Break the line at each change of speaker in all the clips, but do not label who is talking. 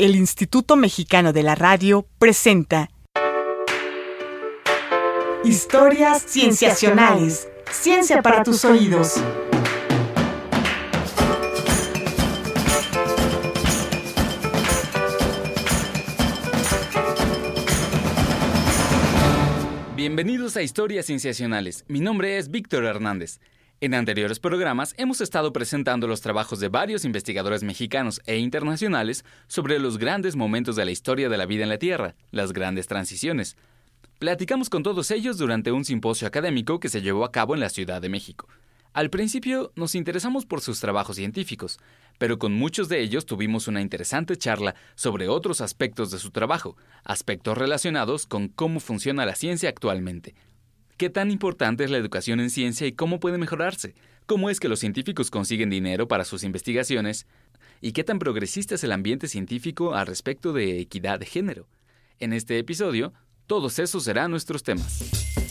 el Instituto Mexicano de la Radio presenta Historias Cienciacionales. Ciencia para tus oídos.
Bienvenidos a Historias Cienciacionales. Mi nombre es Víctor Hernández. En anteriores programas hemos estado presentando los trabajos de varios investigadores mexicanos e internacionales sobre los grandes momentos de la historia de la vida en la Tierra, las grandes transiciones. Platicamos con todos ellos durante un simposio académico que se llevó a cabo en la Ciudad de México. Al principio nos interesamos por sus trabajos científicos, pero con muchos de ellos tuvimos una interesante charla sobre otros aspectos de su trabajo, aspectos relacionados con cómo funciona la ciencia actualmente. ¿Qué tan importante es la educación en ciencia y cómo puede mejorarse? ¿Cómo es que los científicos consiguen dinero para sus investigaciones? ¿Y qué tan progresista es el ambiente científico al respecto de equidad de género? En este episodio, todos esos serán nuestros temas.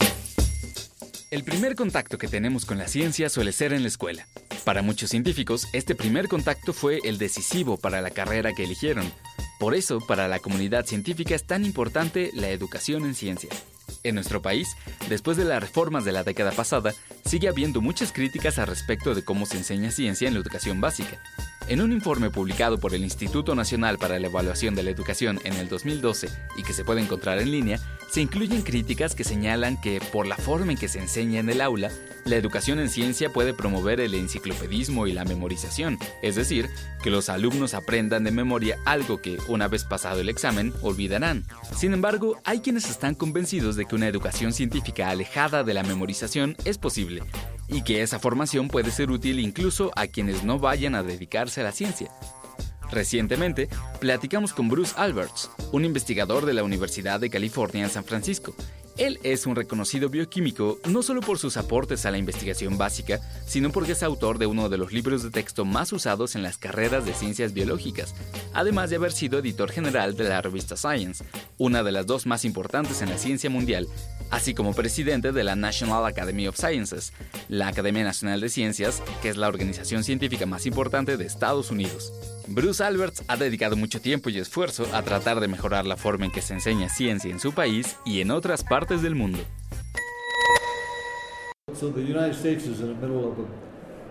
El primer contacto que tenemos con la ciencia suele ser en la escuela. Para muchos científicos, este primer contacto fue el decisivo para la carrera que eligieron. Por eso, para la comunidad científica es tan importante la educación en ciencia. En nuestro país, después de las reformas de la década pasada, sigue habiendo muchas críticas al respecto de cómo se enseña ciencia en la educación básica. En un informe publicado por el Instituto Nacional para la Evaluación de la Educación en el 2012 y que se puede encontrar en línea, se incluyen críticas que señalan que, por la forma en que se enseña en el aula, la educación en ciencia puede promover el enciclopedismo y la memorización, es decir, que los alumnos aprendan de memoria algo que, una vez pasado el examen, olvidarán. Sin embargo, hay quienes están convencidos de que una educación científica alejada de la memorización es posible, y que esa formación puede ser útil incluso a quienes no vayan a dedicarse a la ciencia. Recientemente, platicamos con Bruce Alberts, un investigador de la Universidad de California en San Francisco. Él es un reconocido bioquímico no solo por sus aportes a la investigación básica, sino porque es autor de uno de los libros de texto más usados en las carreras de ciencias biológicas, además de haber sido editor general de la revista Science, una de las dos más importantes en la ciencia mundial, así como presidente de la National Academy of Sciences, la Academia Nacional de Ciencias, que es la organización científica más importante de Estados Unidos. Bruce Alberts ha dedicado mucho tiempo y esfuerzo a tratar de mejorar la forma en que se enseña ciencia en su país y en otras partes del mundo.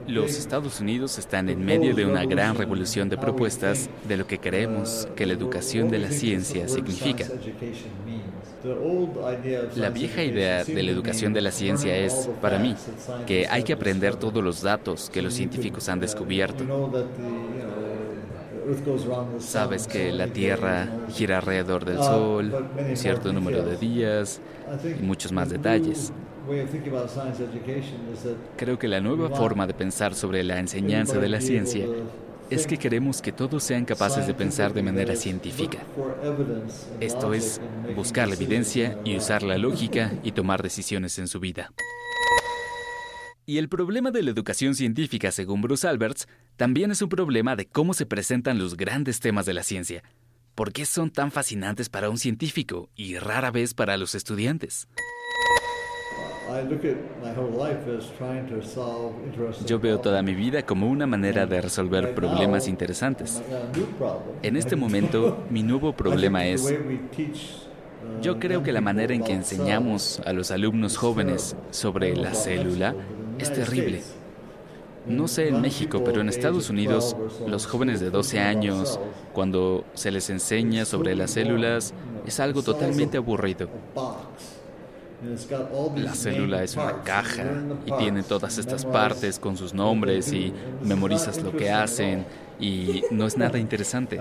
Los Estados Unidos están en medio de una gran revolución de propuestas de lo que creemos que la educación de la ciencia significa. La vieja idea de la educación de la ciencia es, para mí, que hay que aprender todos los datos que los científicos han descubierto. Sabes que la Tierra gira alrededor del Sol, un cierto número de días y muchos más detalles. Creo que la nueva forma de pensar sobre la enseñanza de la ciencia es que queremos que todos sean capaces de pensar de manera científica. Esto es, buscar la evidencia y usar la lógica y tomar decisiones en su vida. Y el problema de la educación científica, según Bruce Alberts, también es un problema de cómo se presentan los grandes temas de la ciencia. ¿Por qué son tan fascinantes para un científico y rara vez para los estudiantes? Yo veo toda mi vida como una manera de resolver problemas interesantes. En este momento, mi nuevo problema es, yo creo que la manera en que enseñamos a los alumnos jóvenes sobre la célula es terrible. No sé en México, pero en Estados Unidos, los jóvenes de 12 años, cuando se les enseña sobre las células, es algo totalmente aburrido. La célula es una caja y tiene todas estas partes con sus nombres y memorizas lo que hacen y no es nada interesante.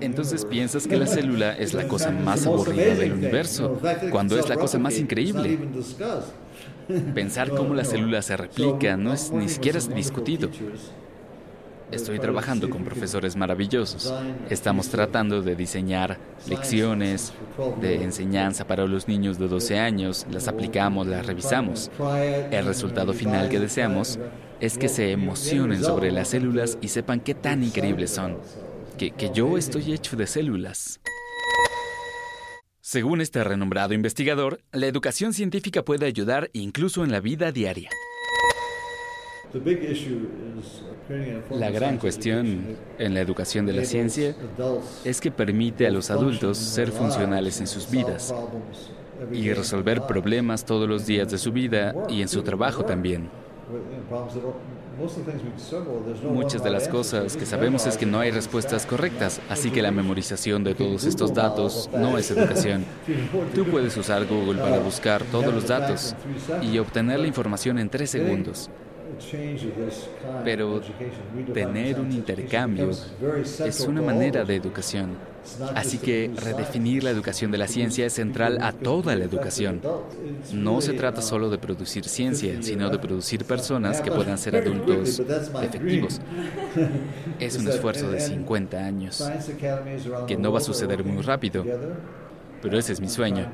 Entonces piensas que la célula es la cosa más aburrida del universo, cuando es la cosa más increíble. Pensar cómo la célula se replica no es ni siquiera discutido. Estoy trabajando con profesores maravillosos. Estamos tratando de diseñar lecciones de enseñanza para los niños de 12 años, las aplicamos, las revisamos. El resultado final que deseamos es que se emocionen sobre las células y sepan qué tan increíbles son. Que, que yo estoy hecho de células. Según este renombrado investigador, la educación científica puede ayudar incluso en la vida diaria. La gran cuestión en la educación de la ciencia es que permite a los adultos ser funcionales en sus vidas y resolver problemas todos los días de su vida y en su trabajo también. Muchas de las cosas que sabemos es que no hay respuestas correctas, así que la memorización de todos estos datos no es educación. Tú puedes usar Google para buscar todos los datos y obtener la información en tres segundos. Pero tener un intercambio es una manera de educación. Así que redefinir la educación de la ciencia es central a toda la educación. No se trata solo de producir ciencia, sino de producir personas que puedan ser adultos efectivos. Es un esfuerzo de 50 años, que no va a suceder muy rápido, pero ese es mi sueño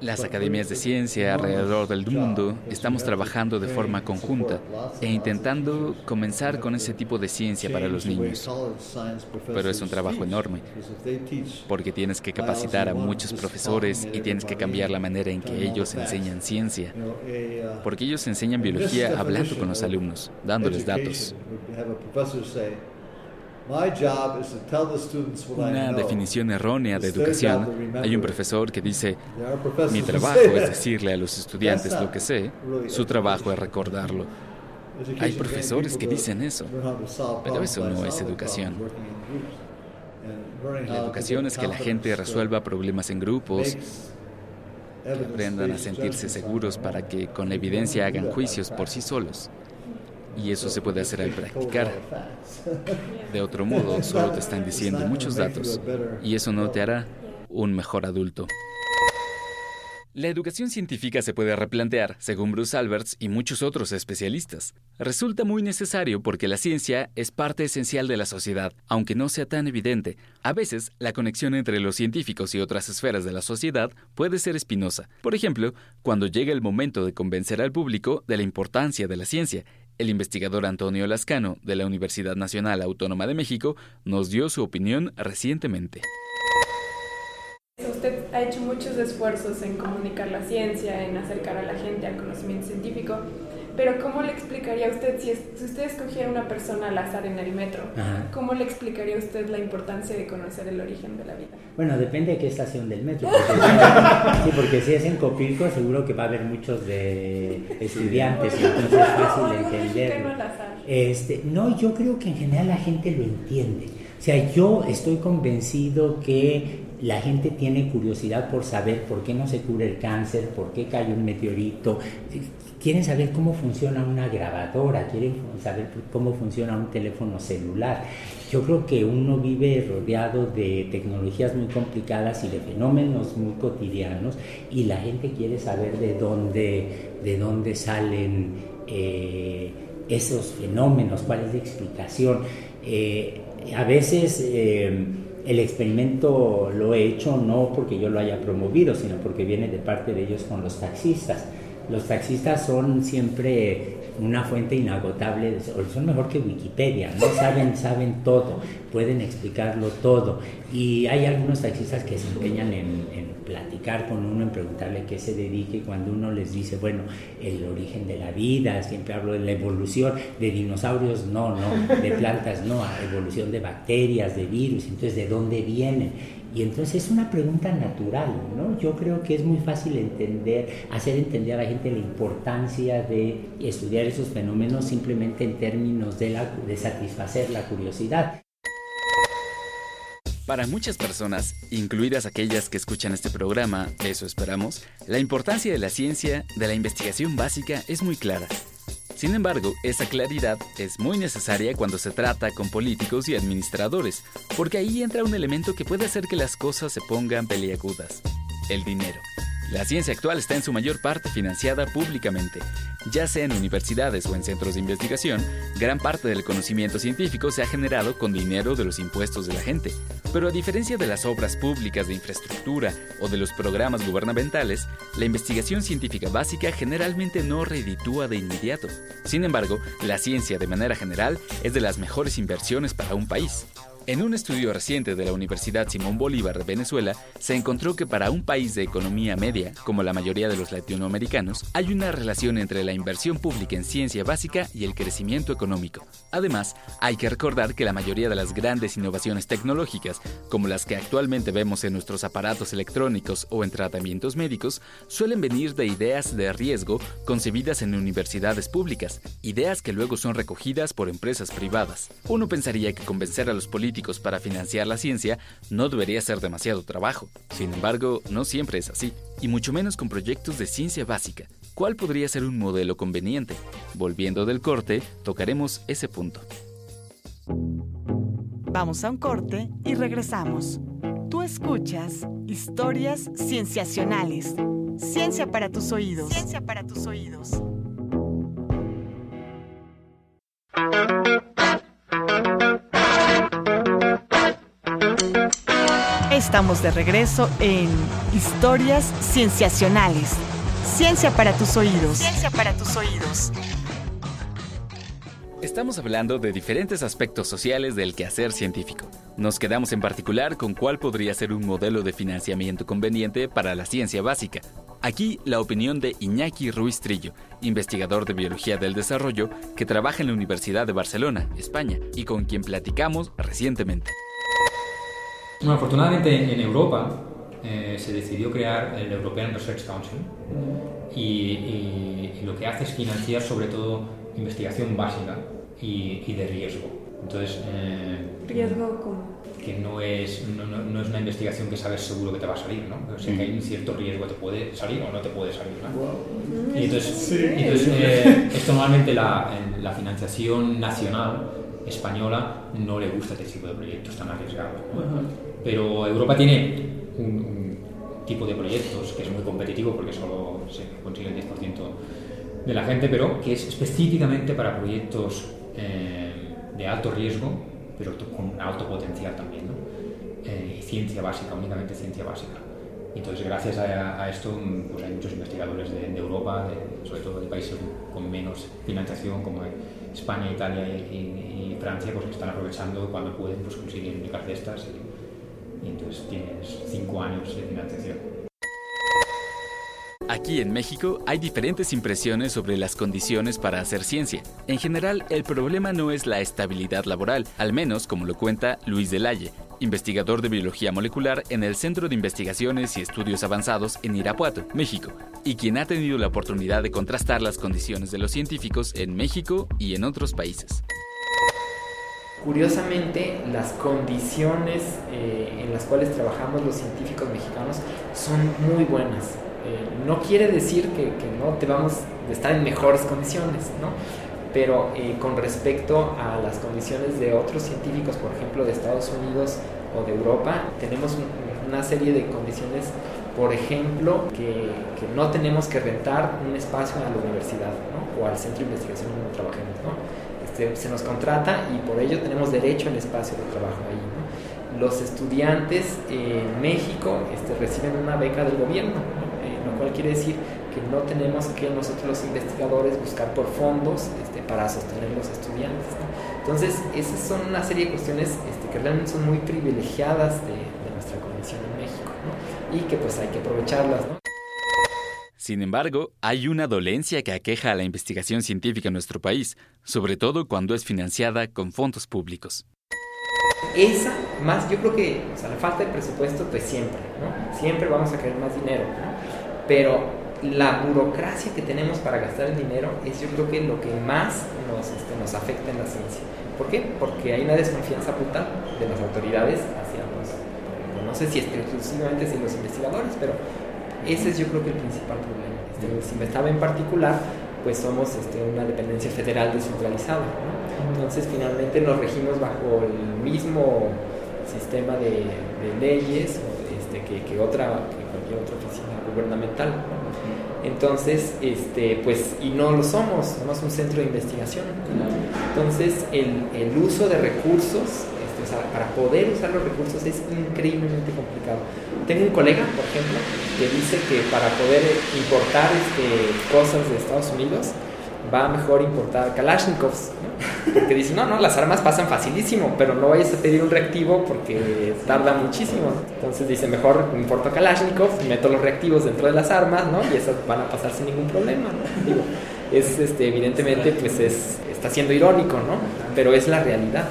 las academias de ciencia alrededor del mundo estamos trabajando de forma conjunta e intentando comenzar con ese tipo de ciencia para los niños. Pero es un trabajo enorme, porque tienes que capacitar a muchos profesores y tienes que cambiar la manera en que ellos enseñan ciencia, porque ellos enseñan biología hablando con los alumnos, dándoles datos. Una definición errónea de educación. Hay un profesor que dice, mi trabajo es decirle a los estudiantes lo que sé, su trabajo es recordarlo. Hay profesores que dicen eso, pero eso no es educación. La educación es que la gente resuelva problemas en grupos, que aprendan a sentirse seguros para que con la evidencia hagan juicios por sí solos. Y eso se puede hacer al practicar. De otro modo, solo te están diciendo muchos datos y eso no te hará un mejor adulto. La educación científica se puede replantear, según Bruce Alberts y muchos otros especialistas. Resulta muy necesario porque la ciencia es parte esencial de la sociedad, aunque no sea tan evidente. A veces, la conexión entre los científicos y otras esferas de la sociedad puede ser espinosa. Por ejemplo, cuando llega el momento de convencer al público de la importancia de la ciencia, el investigador Antonio Lascano, de la Universidad Nacional Autónoma de México, nos dio su opinión recientemente.
Usted ha hecho muchos esfuerzos en comunicar la ciencia, en acercar a la gente al conocimiento científico. Pero ¿cómo le explicaría a usted, si, usted escogiera una persona al azar en el metro, cómo le explicaría a usted la importancia de conocer el origen de la vida?
Bueno, depende de qué estación del metro. sí, porque si es en Copilco seguro que va a haber muchos de estudiantes, entonces es fácil entender. Este, no, yo creo que en general la gente lo entiende. O sea, yo estoy convencido que la gente tiene curiosidad por saber por qué no se cura el cáncer, por qué cayó un meteorito, quieren saber cómo funciona una grabadora, quieren saber cómo funciona un teléfono celular. Yo creo que uno vive rodeado de tecnologías muy complicadas y de fenómenos muy cotidianos y la gente quiere saber de dónde, de dónde salen eh, esos fenómenos, cuál es la explicación. Eh, a veces eh, el experimento lo he hecho no porque yo lo haya promovido, sino porque viene de parte de ellos con los taxistas los taxistas son siempre una fuente inagotable, son mejor que Wikipedia, ¿no? saben, saben todo, pueden explicarlo todo. Y hay algunos taxistas que se empeñan en, platicar con uno, en preguntarle qué se dedique, cuando uno les dice, bueno, el origen de la vida, siempre hablo de la evolución, de dinosaurios no, no, de plantas no, evolución de bacterias, de virus, entonces de dónde vienen y entonces es una pregunta natural, ¿no? Yo creo que es muy fácil entender, hacer entender a la gente la importancia de estudiar esos fenómenos simplemente en términos de, la, de satisfacer la curiosidad.
Para muchas personas, incluidas aquellas que escuchan este programa, eso esperamos, la importancia de la ciencia, de la investigación básica es muy clara. Sin embargo, esa claridad es muy necesaria cuando se trata con políticos y administradores, porque ahí entra un elemento que puede hacer que las cosas se pongan peliagudas, el dinero. La ciencia actual está en su mayor parte financiada públicamente. Ya sea en universidades o en centros de investigación, gran parte del conocimiento científico se ha generado con dinero de los impuestos de la gente. Pero a diferencia de las obras públicas de infraestructura o de los programas gubernamentales, la investigación científica básica generalmente no reditúa de inmediato. Sin embargo, la ciencia de manera general es de las mejores inversiones para un país. En un estudio reciente de la Universidad Simón Bolívar de Venezuela, se encontró que para un país de economía media, como la mayoría de los latinoamericanos, hay una relación entre la inversión pública en ciencia básica y el crecimiento económico. Además, hay que recordar que la mayoría de las grandes innovaciones tecnológicas, como las que actualmente vemos en nuestros aparatos electrónicos o en tratamientos médicos, suelen venir de ideas de riesgo concebidas en universidades públicas, ideas que luego son recogidas por empresas privadas. Uno pensaría que convencer a los políticos para financiar la ciencia no debería ser demasiado trabajo. Sin embargo, no siempre es así, y mucho menos con proyectos de ciencia básica. ¿Cuál podría ser un modelo conveniente? Volviendo del corte, tocaremos ese punto.
Vamos a un corte y regresamos. Tú escuchas historias cienciacionales. Ciencia para tus oídos. Ciencia para tus oídos. Estamos de regreso en Historias Cienciacionales. Ciencia para tus oídos. Ciencia para tus oídos.
Estamos hablando de diferentes aspectos sociales del quehacer científico. Nos quedamos en particular con cuál podría ser un modelo de financiamiento conveniente para la ciencia básica. Aquí la opinión de Iñaki Ruiz Trillo, investigador de Biología del Desarrollo que trabaja en la Universidad de Barcelona, España, y con quien platicamos recientemente.
Bueno, afortunadamente en Europa eh, se decidió crear el European Research Council y, lo que hace es financiar sobre todo investigación básica y, de riesgo. Entonces,
eh, ¿Riesgo cómo?
Que no es, no, es una investigación que sabes seguro que te va a salir, ¿no? O sea, que hay un cierto riesgo, te puede salir o no te puede salir. ¿no? Y entonces, eh, esto normalmente la, la financiación nacional española no le gusta este tipo de proyectos tan arriesgados. Pero Europa tiene un, tipo de proyectos que es muy competitivo porque solo se consigue el 10% de la gente, pero que es específicamente para proyectos eh, de alto riesgo, pero con alto potencial también. ¿no? Eh, ciencia básica, únicamente ciencia básica. Entonces, gracias a, esto, pues hay muchos investigadores de, Europa, sobre todo de países con menos financiación, como España, Italia y, Francia, pues están aprovechando cuando pueden pues, conseguir becas de y entonces tienes cinco años de financiación.
Aquí en México hay diferentes impresiones sobre las condiciones para hacer ciencia. En general, el problema no es la estabilidad laboral, al menos como lo cuenta Luis Delalle, investigador de biología molecular en el Centro de Investigaciones y Estudios Avanzados en Irapuato, México, y quien ha tenido la oportunidad de contrastar las condiciones de los científicos en México y en otros países.
Curiosamente, las condiciones eh, en las cuales trabajamos los científicos mexicanos son muy buenas eh, no quiere decir que, no te vamos a estar en mejores condiciones, ¿no? Pero eh, con respecto a las condiciones de otros científicos, por ejemplo, de Estados Unidos o de Europa, tenemos una serie de condiciones, por ejemplo, que, no tenemos que rentar un espacio a la universidad o al centro de investigación donde trabajemos. ¿no? Este, se nos contrata y por ello tenemos derecho al espacio de trabajo ahí. Los estudiantes en México este, reciben una beca del gobierno lo cual quiere decir que no tenemos que nosotros los investigadores buscar por fondos este, para sostener los estudiantes. Entonces, esas son una serie de cuestiones este, que realmente son muy privilegiadas de, nuestra condición en México y que pues hay que aprovecharlas.
Sin embargo, hay una dolencia que aqueja a la investigación científica en nuestro país, sobre todo cuando es financiada con fondos públicos.
Esa, más, yo creo que o sea, la falta de presupuesto, pues siempre, ¿no? Siempre vamos a querer más dinero, ¿no? pero la burocracia que tenemos para gastar el dinero es yo creo que lo que más nos, este, nos afecta en la ciencia. ¿Por qué? Porque hay una desconfianza brutal de las autoridades hacia los, no sé si exclusivamente hacia los investigadores, pero ese es yo creo que el principal problema. Este, si me estaba en particular, pues somos este, una dependencia federal descentralizada. Entonces finalmente nos regimos bajo el mismo sistema de, leyes este, que, que, otra, que cualquier otra oficina gubernamental. Entonces, este, pues, y no lo somos, somos un centro de investigación. Entonces, el, el uso de recursos, para poder usar los recursos es increíblemente complicado. Tengo un colega, por ejemplo, que dice que para poder importar este, cosas de Estados Unidos, va mejor importar Kalashnikovs, porque dicen, no, no, las armas pasan facilísimo, pero no vayas a pedir un reactivo porque tarda muchísimo. Entonces dice, mejor importo Kalashnikov, meto los reactivos dentro de las armas, ¿no? Y esas van a pasar sin ningún problema, es, este, evidentemente, pues es, está siendo irónico, ¿no? Pero es la realidad.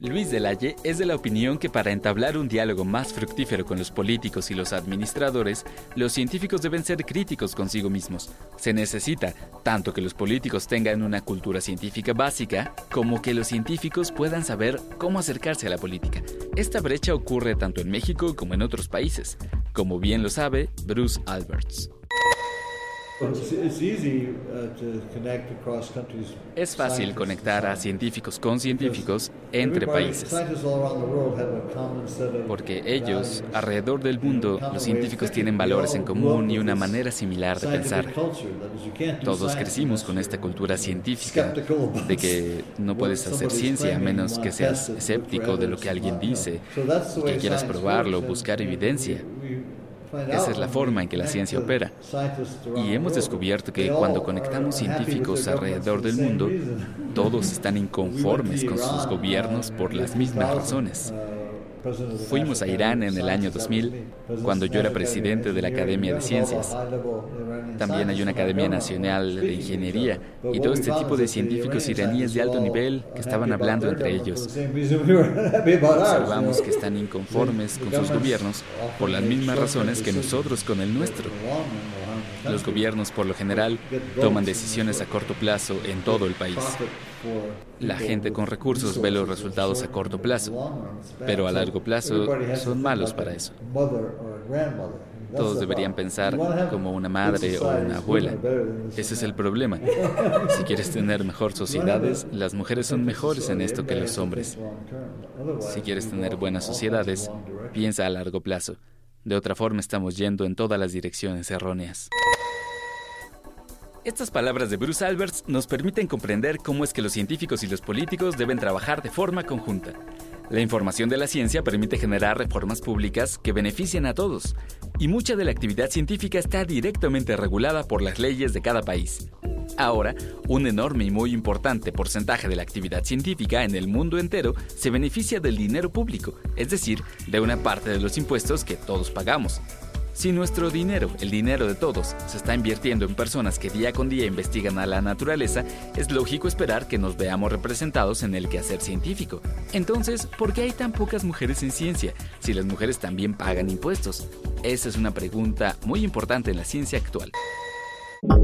Luis Delalle es de la opinión que para entablar un diálogo más fructífero con los políticos y los administradores, los científicos deben ser críticos consigo mismos. Se necesita tanto que los políticos tengan una cultura científica básica, como que los científicos puedan saber cómo acercarse a la política. Esta brecha ocurre tanto en México como en otros países, como bien lo sabe Bruce Alberts.
Uh,
es fácil conectar a científicos con científicos entre países, porque ellos, alrededor del mundo, los científicos tienen valores en común y una manera similar de pensar. Todos crecimos con esta cultura científica de que no puedes hacer ciencia a menos que seas escéptico de lo que alguien dice y que quieras probarlo, buscar evidencia. Esa es la forma en que la ciencia opera. Y hemos descubierto que cuando conectamos científicos alrededor del mundo, todos están inconformes con sus gobiernos por las mismas razones. Fuimos a Irán en el año 2000, cuando yo era presidente de la Academia de Ciencias. También hay una Academia Nacional de Ingeniería y todo este tipo de científicos iraníes de alto nivel que estaban hablando entre ellos. Observamos que están inconformes con sus gobiernos por las mismas razones que nosotros con el nuestro. Los gobiernos, por lo general, toman decisiones a corto plazo en todo el país. La gente con recursos ve los resultados a corto plazo, pero a largo plazo son malos para eso. Todos deberían pensar como una madre o una abuela. Ese es el problema. Si quieres tener mejor sociedades, las mujeres son mejores en esto que los hombres. Si quieres tener buenas sociedades, piensa a largo plazo. De otra forma estamos yendo en todas las direcciones erróneas. Estas palabras de Bruce Alberts nos permiten comprender cómo es que los científicos y los políticos deben trabajar de forma conjunta. La información de la ciencia permite generar reformas públicas que benefician a todos, y mucha de la actividad científica está directamente regulada por las leyes de cada país. Ahora, un enorme y muy importante porcentaje de la actividad científica en el mundo entero se beneficia del dinero público, es decir, de una parte de los impuestos que todos pagamos. Si nuestro dinero, el dinero de todos, se está invirtiendo en personas que día con día investigan a la naturaleza, es lógico esperar que nos veamos representados en el quehacer científico. Entonces, ¿por qué hay tan pocas mujeres en ciencia si las mujeres también pagan impuestos? Esa es una pregunta muy importante en la ciencia actual.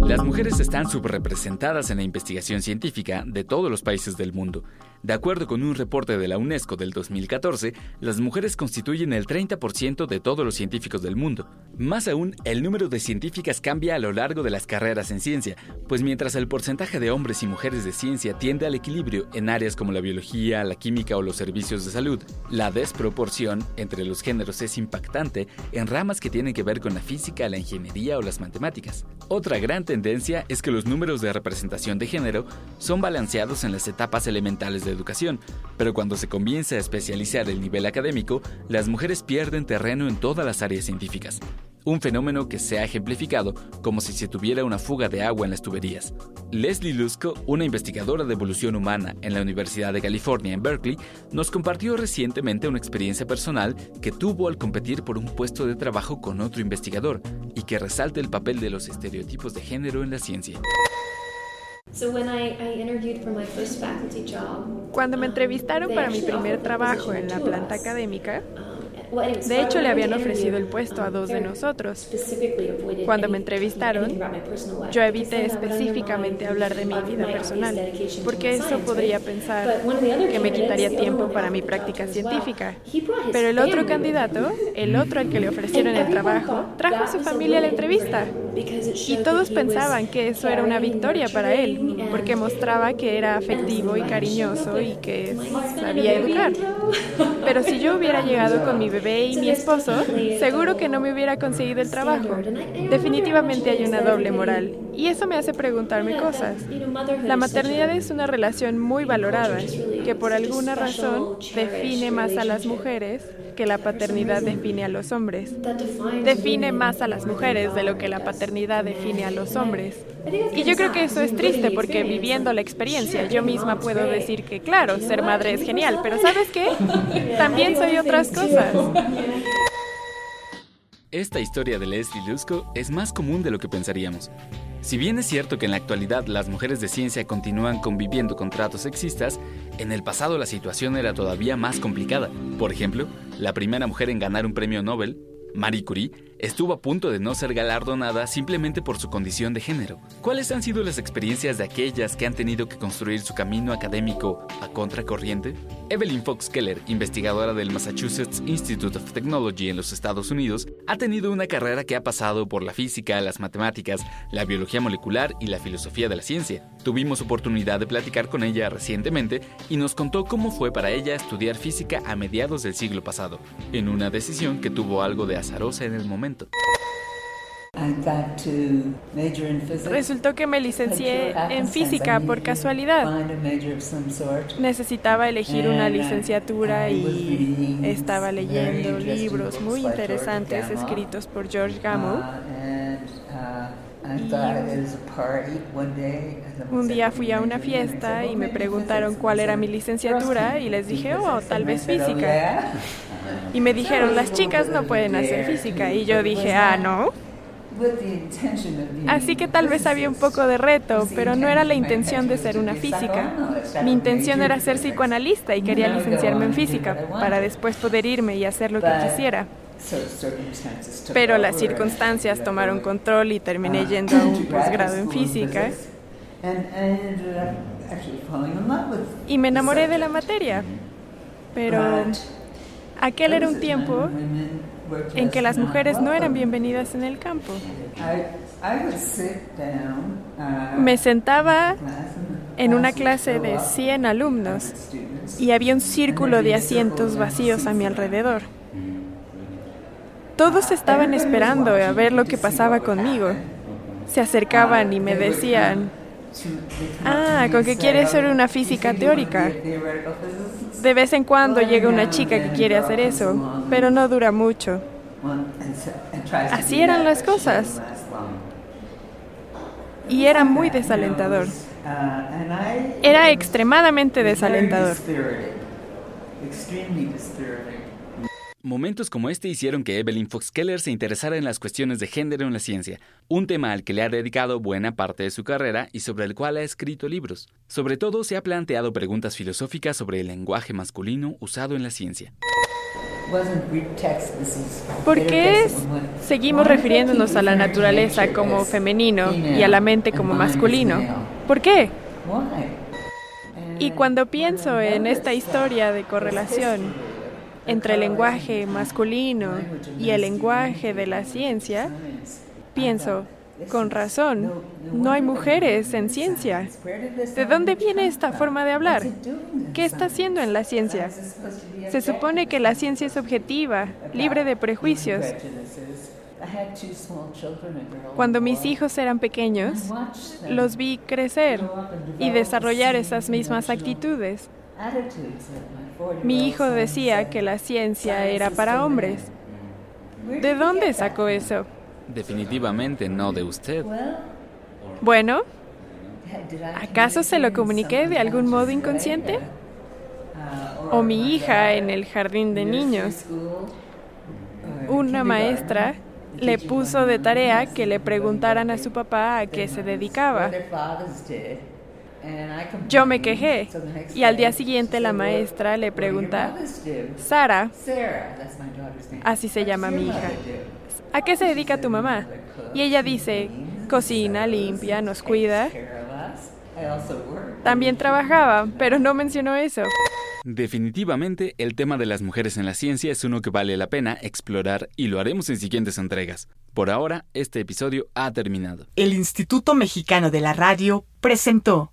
Las mujeres están subrepresentadas en la investigación científica de todos los países del mundo. De acuerdo con un reporte de la UNESCO del 2014, las mujeres constituyen el 30% de todos los científicos del mundo. Más aún, el número de científicas cambia a lo largo de las carreras en ciencia, pues mientras el porcentaje de hombres y mujeres de ciencia tiende al equilibrio en áreas como la biología, la química o los servicios de salud, la desproporción entre los géneros es impactante en ramas que tienen que ver con la física, la ingeniería o las matemáticas. Otra gran tendencia es que los números de representación de género son balanceados en las etapas elementales de educación, pero cuando se comienza a especializar el nivel académico, las mujeres pierden terreno en todas las áreas científicas. Un fenómeno que se ha ejemplificado como si se tuviera una fuga de agua en las tuberías. Leslie Lusco, una investigadora de evolución humana en la Universidad de California en Berkeley, nos compartió recientemente una experiencia personal que tuvo al competir por un puesto de trabajo con otro investigador y que resalta el papel de los estereotipos de género en la ciencia.
Cuando me entrevistaron para mi primer trabajo en la planta académica, de hecho, le habían ofrecido el puesto a dos de nosotros. Cuando me entrevistaron, yo evité específicamente hablar de mi vida personal, porque eso podría pensar que me quitaría tiempo para mi práctica científica. Pero el otro candidato, el otro al que le ofrecieron el trabajo, trajo a su familia a la entrevista. Y todos pensaban que eso era una victoria para él, porque mostraba que era afectivo y cariñoso y que sabía educar. Pero si yo hubiera llegado con mi bebé, y mi esposo, seguro que no me hubiera conseguido el trabajo. Definitivamente hay una doble moral. Y eso me hace preguntarme cosas. La maternidad es una relación muy valorada, que por alguna razón define más a las mujeres que la paternidad define a los hombres. Define más a las mujeres de lo que la paternidad define a los hombres. Y yo creo que eso es triste porque viviendo la experiencia yo misma puedo decir que claro, ser madre es genial, pero ¿sabes qué? También soy otras cosas.
Esta historia de Leslie Lusco es más común de lo que pensaríamos. Si bien es cierto que en la actualidad las mujeres de ciencia continúan conviviendo con tratos sexistas, en el pasado la situación era todavía más complicada. Por ejemplo, la primera mujer en ganar un premio Nobel, Marie Curie, estuvo a punto de no ser galardonada simplemente por su condición de género. ¿Cuáles han sido las experiencias de aquellas que han tenido que construir su camino académico a contracorriente? Evelyn Fox Keller, investigadora del Massachusetts Institute of Technology en los Estados Unidos, ha tenido una carrera que ha pasado por la física, las matemáticas, la biología molecular y la filosofía de la ciencia. Tuvimos oportunidad de platicar con ella recientemente y nos contó cómo fue para ella estudiar física a mediados del siglo pasado, en una decisión que tuvo algo de azarosa en el momento.
Resultó que me licencié en física por casualidad. Necesitaba elegir una licenciatura y estaba leyendo libros muy interesantes escritos por George Gamow. Un día fui a una fiesta y me preguntaron cuál era mi licenciatura y les dije, oh, tal vez física. Y me dijeron, las chicas no pueden hacer física. Y yo dije, ah, no. Así que tal vez había un poco de reto, pero no era la intención de ser una física. Mi intención era ser psicoanalista y quería licenciarme en física para después poder irme y hacer lo que quisiera. Pero las circunstancias tomaron control y terminé uh, yendo a un posgrado en física. Y me enamoré de la materia. Pero aquel era un tiempo en que las mujeres no eran bienvenidas en el campo. Me sentaba en una clase de 100 alumnos y había un círculo de asientos vacíos a mi alrededor. Todos estaban esperando a ver lo que pasaba conmigo. Se acercaban y me decían, ah, con que quieres ser una física teórica. De vez en cuando llega una chica que quiere hacer eso, pero no dura mucho. Así eran las cosas. Y era muy desalentador. Era extremadamente desalentador.
Momentos como este hicieron que Evelyn Fox Keller se interesara en las cuestiones de género en la ciencia, un tema al que le ha dedicado buena parte de su carrera y sobre el cual ha escrito libros. Sobre todo se ha planteado preguntas filosóficas sobre el lenguaje masculino usado en la ciencia.
¿Por qué seguimos refiriéndonos a la naturaleza como femenino y a la mente como masculino? ¿Por qué? Y cuando pienso en esta historia de correlación, entre el lenguaje masculino y el lenguaje de la ciencia, pienso, con razón, no hay mujeres en ciencia. ¿De dónde viene esta forma de hablar? ¿Qué está haciendo en la ciencia? Se supone que la ciencia es objetiva, libre de prejuicios. Cuando mis hijos eran pequeños, los vi crecer y desarrollar esas mismas actitudes. Mi hijo decía que la ciencia era para hombres. ¿De dónde sacó eso?
Definitivamente no de usted.
Bueno, ¿acaso se lo comuniqué de algún modo inconsciente? ¿O mi hija en el jardín de niños? Una maestra le puso de tarea que le preguntaran a su papá a qué se dedicaba. Yo me quejé y al día siguiente la maestra le pregunta, Sara, así se llama mi hija, ¿a qué se dedica tu mamá? Y ella dice, cocina, limpia, nos cuida. También trabajaba, pero no mencionó eso.
Definitivamente, el tema de las mujeres en la ciencia es uno que vale la pena explorar y lo haremos en siguientes entregas. Por ahora, este episodio ha terminado.
El Instituto Mexicano de la Radio presentó